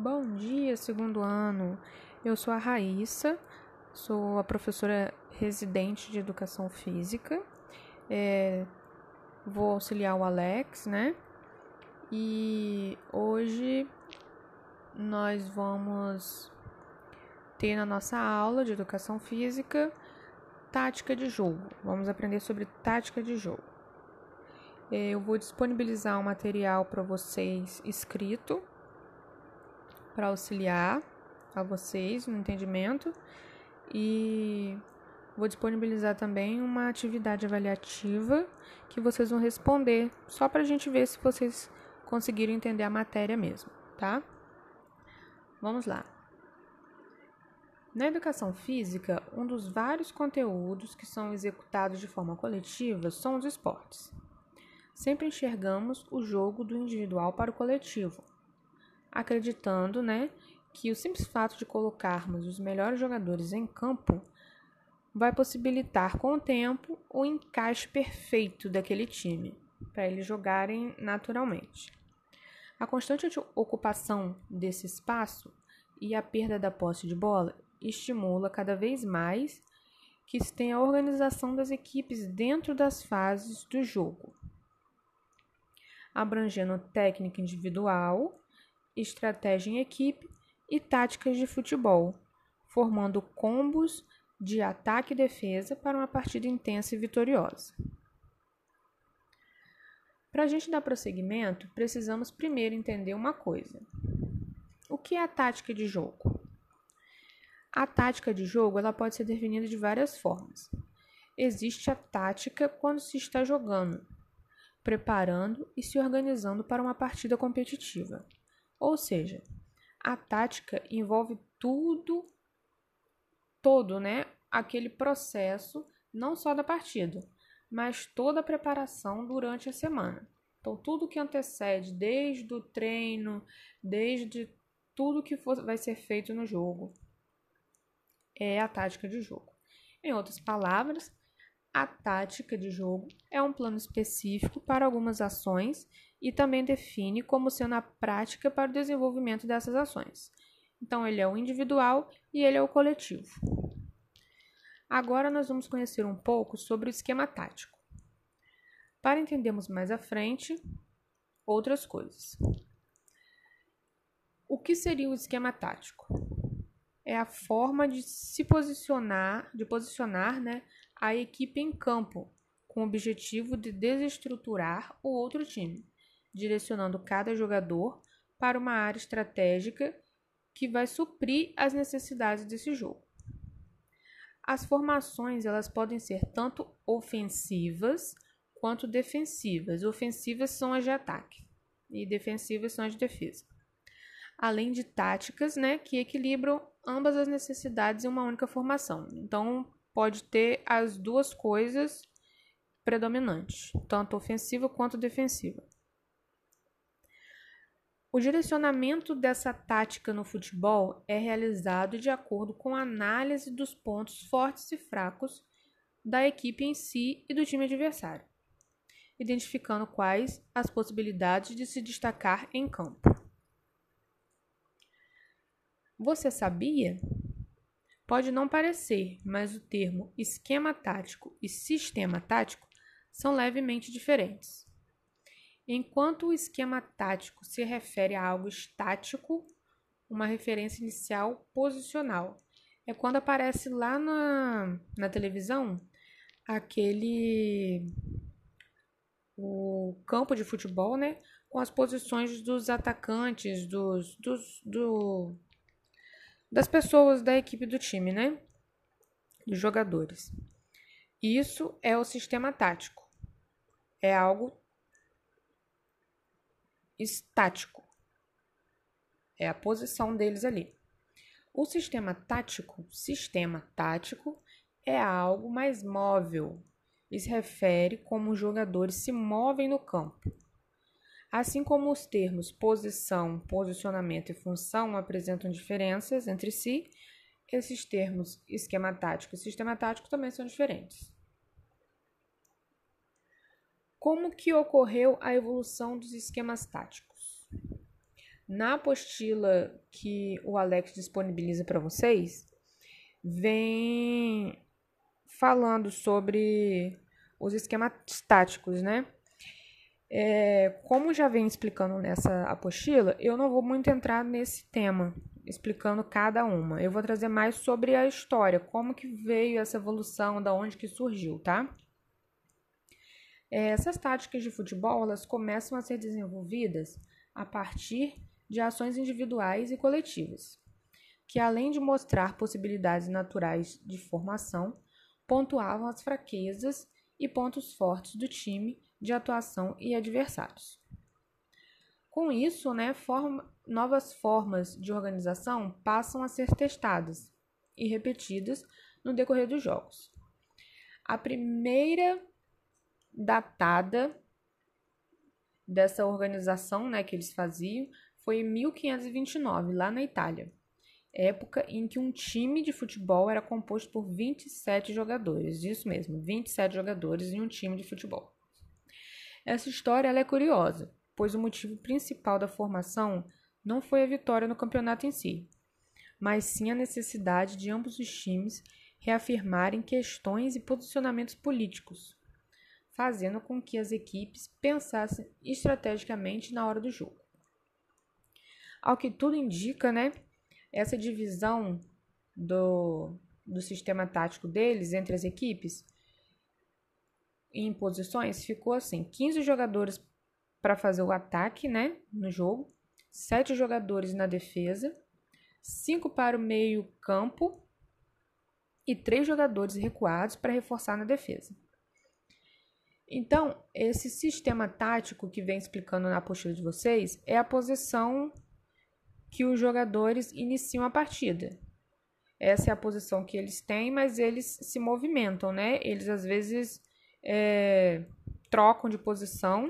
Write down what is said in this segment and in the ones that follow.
Bom dia, segundo ano. Eu sou a Raíssa, sou a professora residente de educação física. É, vou auxiliar o Alex, né? E hoje nós vamos ter na nossa aula de educação física tática de jogo. Vamos aprender sobre tática de jogo. É, eu vou disponibilizar um material para vocês escrito para auxiliar a vocês no entendimento e vou disponibilizar também uma atividade avaliativa que vocês vão responder só para a gente ver se vocês conseguiram entender a matéria mesmo, tá? Vamos lá. Na educação física, um dos vários conteúdos que são executados de forma coletiva são os esportes. Sempre enxergamos o jogo do individual para o coletivo, acreditando, né, que o simples fato de colocarmos os melhores jogadores em campo vai possibilitar com o tempo o encaixe perfeito daquele time, para eles jogarem naturalmente. A constante ocupação desse espaço e a perda da posse de bola estimula cada vez mais que se tenha a organização das equipes dentro das fases do jogo, abrangendo técnica individual, estratégia em equipe e táticas de futebol, formando combos de ataque e defesa para uma partida intensa e vitoriosa. Para a gente dar prosseguimento, precisamos primeiro entender uma coisa. O que é a tática de jogo? A tática de jogo ela pode ser definida de várias formas. Existe a tática quando se está jogando, preparando e se organizando para uma partida competitiva. Ou seja, a tática envolve tudo, todo, né? Aquele processo, não só da partida, mas toda a preparação durante a semana. Então, tudo que antecede, desde o treino, desde tudo que for, vai ser feito no jogo, é a tática de jogo. Em outras palavras, a tática de jogo é um plano específico para algumas ações e também define como sendo a prática para o desenvolvimento dessas ações. Então, ele é o individual e ele é o coletivo. Agora, nós vamos conhecer um pouco sobre o esquema tático, para entendermos mais à frente outras coisas. O que seria o esquema tático? É a forma de se posicionar, de posicionar né, a equipe em campo, com o objetivo de desestruturar o outro time direcionando cada jogador para uma área estratégica que vai suprir as necessidades desse jogo. As formações elas podem ser tanto ofensivas quanto defensivas. Ofensivas são as de ataque e defensivas são as de defesa. Além de táticas, né, que equilibram ambas as necessidades em uma única formação. Então, pode ter as duas coisas predominantes, tanto ofensiva quanto defensiva. O direcionamento dessa tática no futebol é realizado de acordo com a análise dos pontos fortes e fracos da equipe em si e do time adversário, identificando quais as possibilidades de se destacar em campo. Você sabia? Pode não parecer, mas o termo esquema tático e sistema tático são levemente diferentes. Enquanto o esquema tático se refere a algo estático, uma referência inicial posicional. É quando aparece lá na, na televisão aquele o campo de futebol, né, com as posições dos atacantes, dos, dos do, das pessoas da equipe do time, né, dos jogadores. Isso é o sistema tático. É algo estático. É a posição deles ali. O sistema tático, sistema tático, é algo mais móvel e se refere como os jogadores se movem no campo. Assim como os termos posição, posicionamento e função apresentam diferenças entre si, esses termos esquema tático e sistema tático também são diferentes. Como que ocorreu a evolução dos esquemas táticos? Na apostila que o Alex disponibiliza para vocês, vem falando sobre os esquemas táticos, né? É, como já vem explicando nessa apostila, eu não vou muito entrar nesse tema, explicando cada uma. Eu vou trazer mais sobre a história, como que veio essa evolução, da onde que surgiu, tá? É, essas táticas de futebol, elas começam a ser desenvolvidas a partir de ações individuais e coletivas, que além de mostrar possibilidades naturais de formação, pontuavam as fraquezas e pontos fortes do time de atuação e adversários. Com isso, né, forma, novas formas de organização passam a ser testadas e repetidas no decorrer dos jogos. A primeira datada dessa organização né, que eles faziam foi em 1529, lá na Itália, época em que um time de futebol era composto por 27 jogadores. Isso mesmo, 27 jogadores em um time de futebol. Essa história é curiosa, pois o motivo principal da formação não foi a vitória no campeonato em si, mas sim a necessidade de ambos os times reafirmarem questões e posicionamentos políticos, fazendo com que as equipes pensassem estrategicamente na hora do jogo. Ao que tudo indica, né, essa divisão do, do sistema tático deles entre as equipes em posições ficou assim: 15 jogadores para fazer o ataque, né, no jogo, 7 jogadores na defesa, 5 para o meio-campo e 3 jogadores recuados para reforçar na defesa. Então, esse sistema tático que vem explicando na apostila de vocês é a posição que os jogadores iniciam a partida. Essa é a posição que eles têm, mas eles se movimentam, né? Eles às vezes é, trocam de posição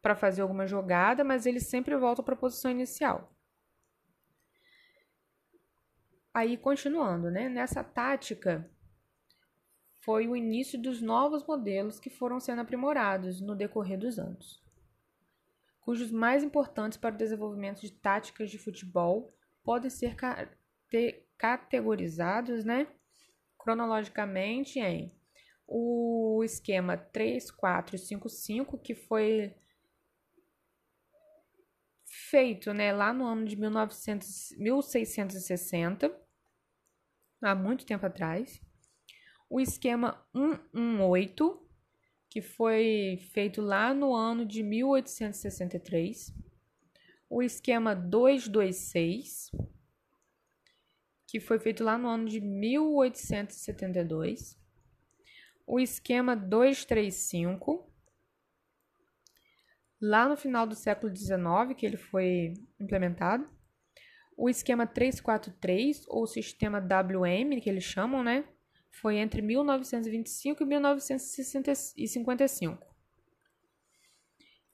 para fazer alguma jogada, mas eles sempre voltam para a posição inicial. Aí, continuando, né? Nessa tática, foi o início dos novos modelos que foram sendo aprimorados no decorrer dos anos, cujos mais importantes para o desenvolvimento de táticas de futebol podem ser categorizados, né? Cronologicamente em o esquema 3455, que foi feito né, lá no ano de 1900, 1660, há muito tempo atrás. O esquema 118, que foi feito lá no ano de 1863. O esquema 226, que foi feito lá no ano de 1872 o esquema 235, lá no final do século XIX, que ele foi implementado. O esquema 343, ou sistema WM, que eles chamam, né? Foi entre 1925 e 1955.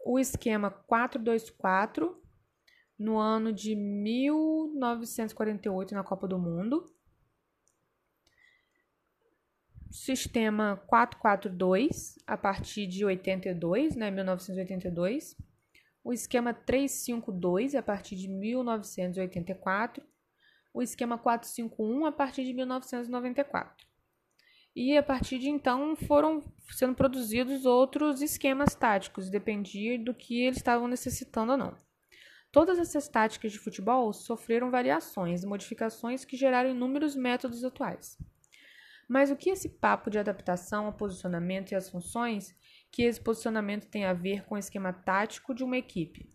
O esquema 424, no ano de 1948, na Copa do Mundo sistema 442 a partir de 82, né, 1982, o esquema 352 a partir de 1984, o esquema 451 a partir de 1994. E a partir de então foram sendo produzidos outros esquemas táticos, dependia do que eles estavam necessitando ou não. Todas essas táticas de futebol sofreram variações e modificações que geraram inúmeros métodos atuais. Mas o que esse papo de adaptação ao posicionamento e às funções que esse posicionamento tem a ver com o esquema tático de uma equipe?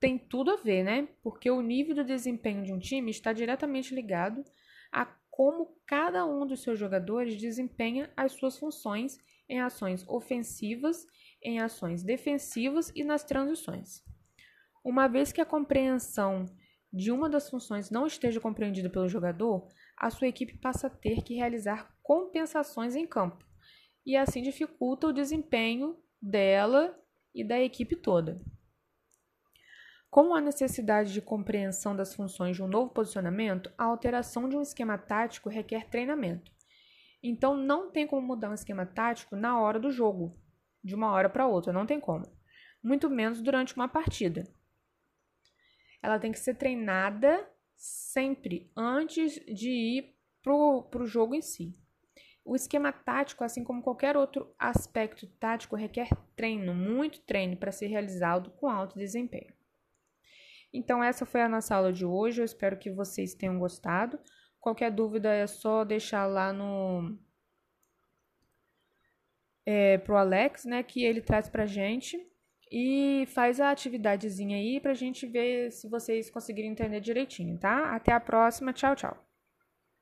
Tem tudo a ver, né? Porque o nível do desempenho de um time está diretamente ligado a como cada um dos seus jogadores desempenha as suas funções em ações ofensivas, em ações defensivas e nas transições. Uma vez que a compreensão de uma das funções não esteja compreendida pelo jogador, a sua equipe passa a ter que realizar compensações em campo e assim dificulta o desempenho dela e da equipe toda. Com a necessidade de compreensão das funções de um novo posicionamento, a alteração de um esquema tático requer treinamento. Então, não tem como mudar um esquema tático na hora do jogo, de uma hora para outra, não tem como. muito menos durante uma partida. Ela tem que ser treinada sempre antes de ir para o jogo em si. O esquema tático, assim como qualquer outro aspecto tático, requer treino, muito treino para ser realizado com alto desempenho. Então, essa foi a nossa aula de hoje. Eu espero que vocês tenham gostado. Qualquer dúvida é só deixar lá no. É, pro Alex, né? Que ele traz pra gente. E faz a atividadezinha aí pra gente ver se vocês conseguirem entender direitinho, tá? Até a próxima. Tchau, tchau.